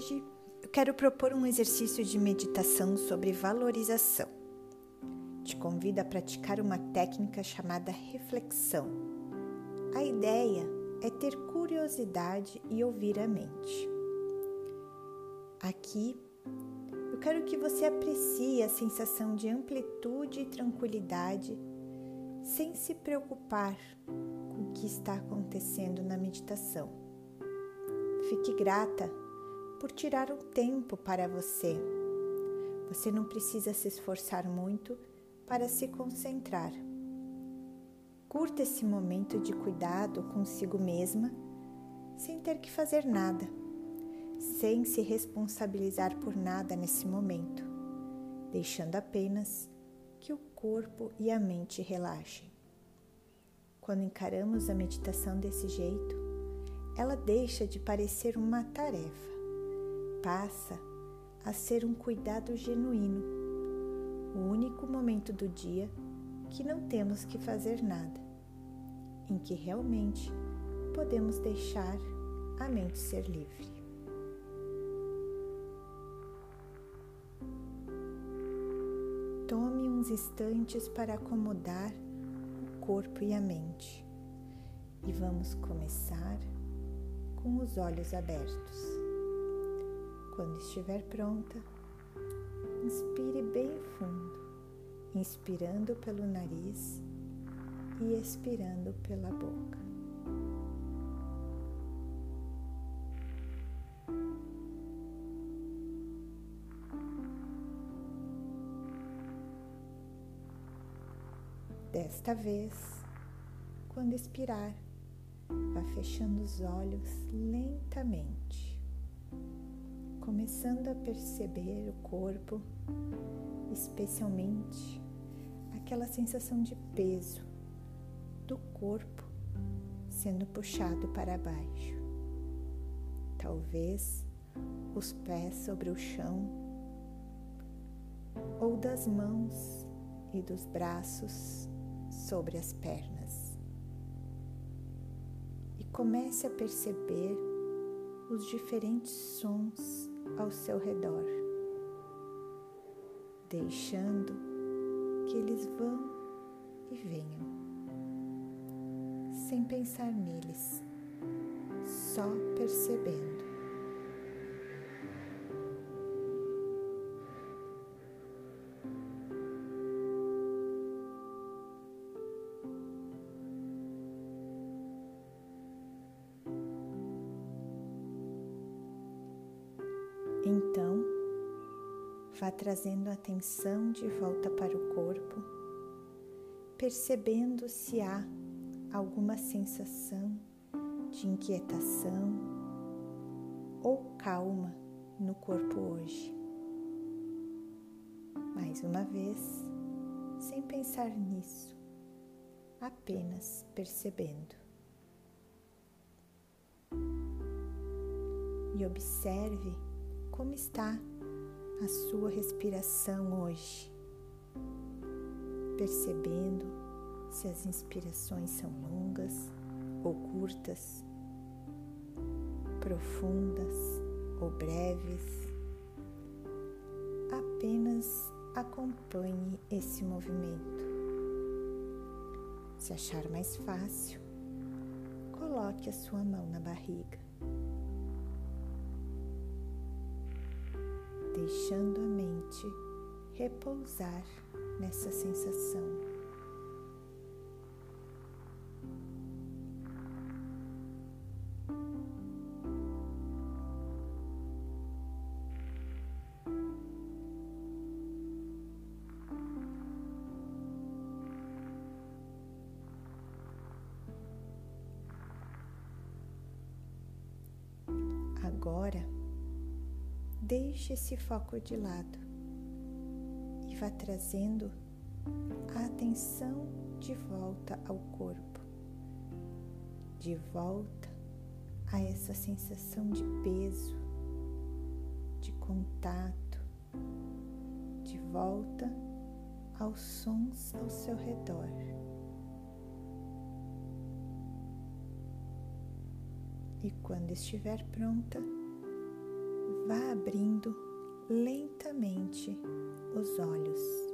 Hoje eu quero propor um exercício de meditação sobre valorização. Te convido a praticar uma técnica chamada reflexão. A ideia é ter curiosidade e ouvir a mente. Aqui eu quero que você aprecie a sensação de amplitude e tranquilidade sem se preocupar com o que está acontecendo na meditação. Fique grata por tirar um tempo para você. Você não precisa se esforçar muito para se concentrar. Curta esse momento de cuidado consigo mesma, sem ter que fazer nada, sem se responsabilizar por nada nesse momento, deixando apenas que o corpo e a mente relaxem. Quando encaramos a meditação desse jeito, ela deixa de parecer uma tarefa, passa a ser um cuidado genuíno, o único momento do dia que não temos que fazer nada, em que realmente podemos deixar a mente ser livre. Tome uns instantes para acomodar o corpo e a mente. E vamos começar com os olhos abertos. Quando estiver pronta, inspire bem fundo, inspirando pelo nariz e expirando pela boca. Desta vez, quando expirar, vá fechando os olhos lentamente, começando a perceber o corpo, especialmente aquela sensação de peso do corpo sendo puxado para baixo. Talvez os pés sobre o chão ou das mãos e dos braços sobre as pernas e comece a perceber os diferentes sons ao seu redor, deixando que eles vão e venham, sem pensar neles, só percebendo. Vá trazendo a atenção de volta para o corpo, percebendo se há alguma sensação de inquietação ou calma no corpo hoje. Mais uma vez, sem pensar nisso, apenas percebendo. E observe como está a sua respiração hoje, percebendo se as inspirações são longas ou curtas, profundas ou breves. Apenas acompanhe esse movimento. Se achar mais fácil, coloque a sua mão na barriga. Deixando a mente repousar nessa sensação. Deixe esse foco de lado e vá trazendo a atenção de volta ao corpo, de volta a essa sensação de peso, de contato, de volta aos sons ao seu redor. E quando estiver pronta, vá abrindo lentamente os olhos.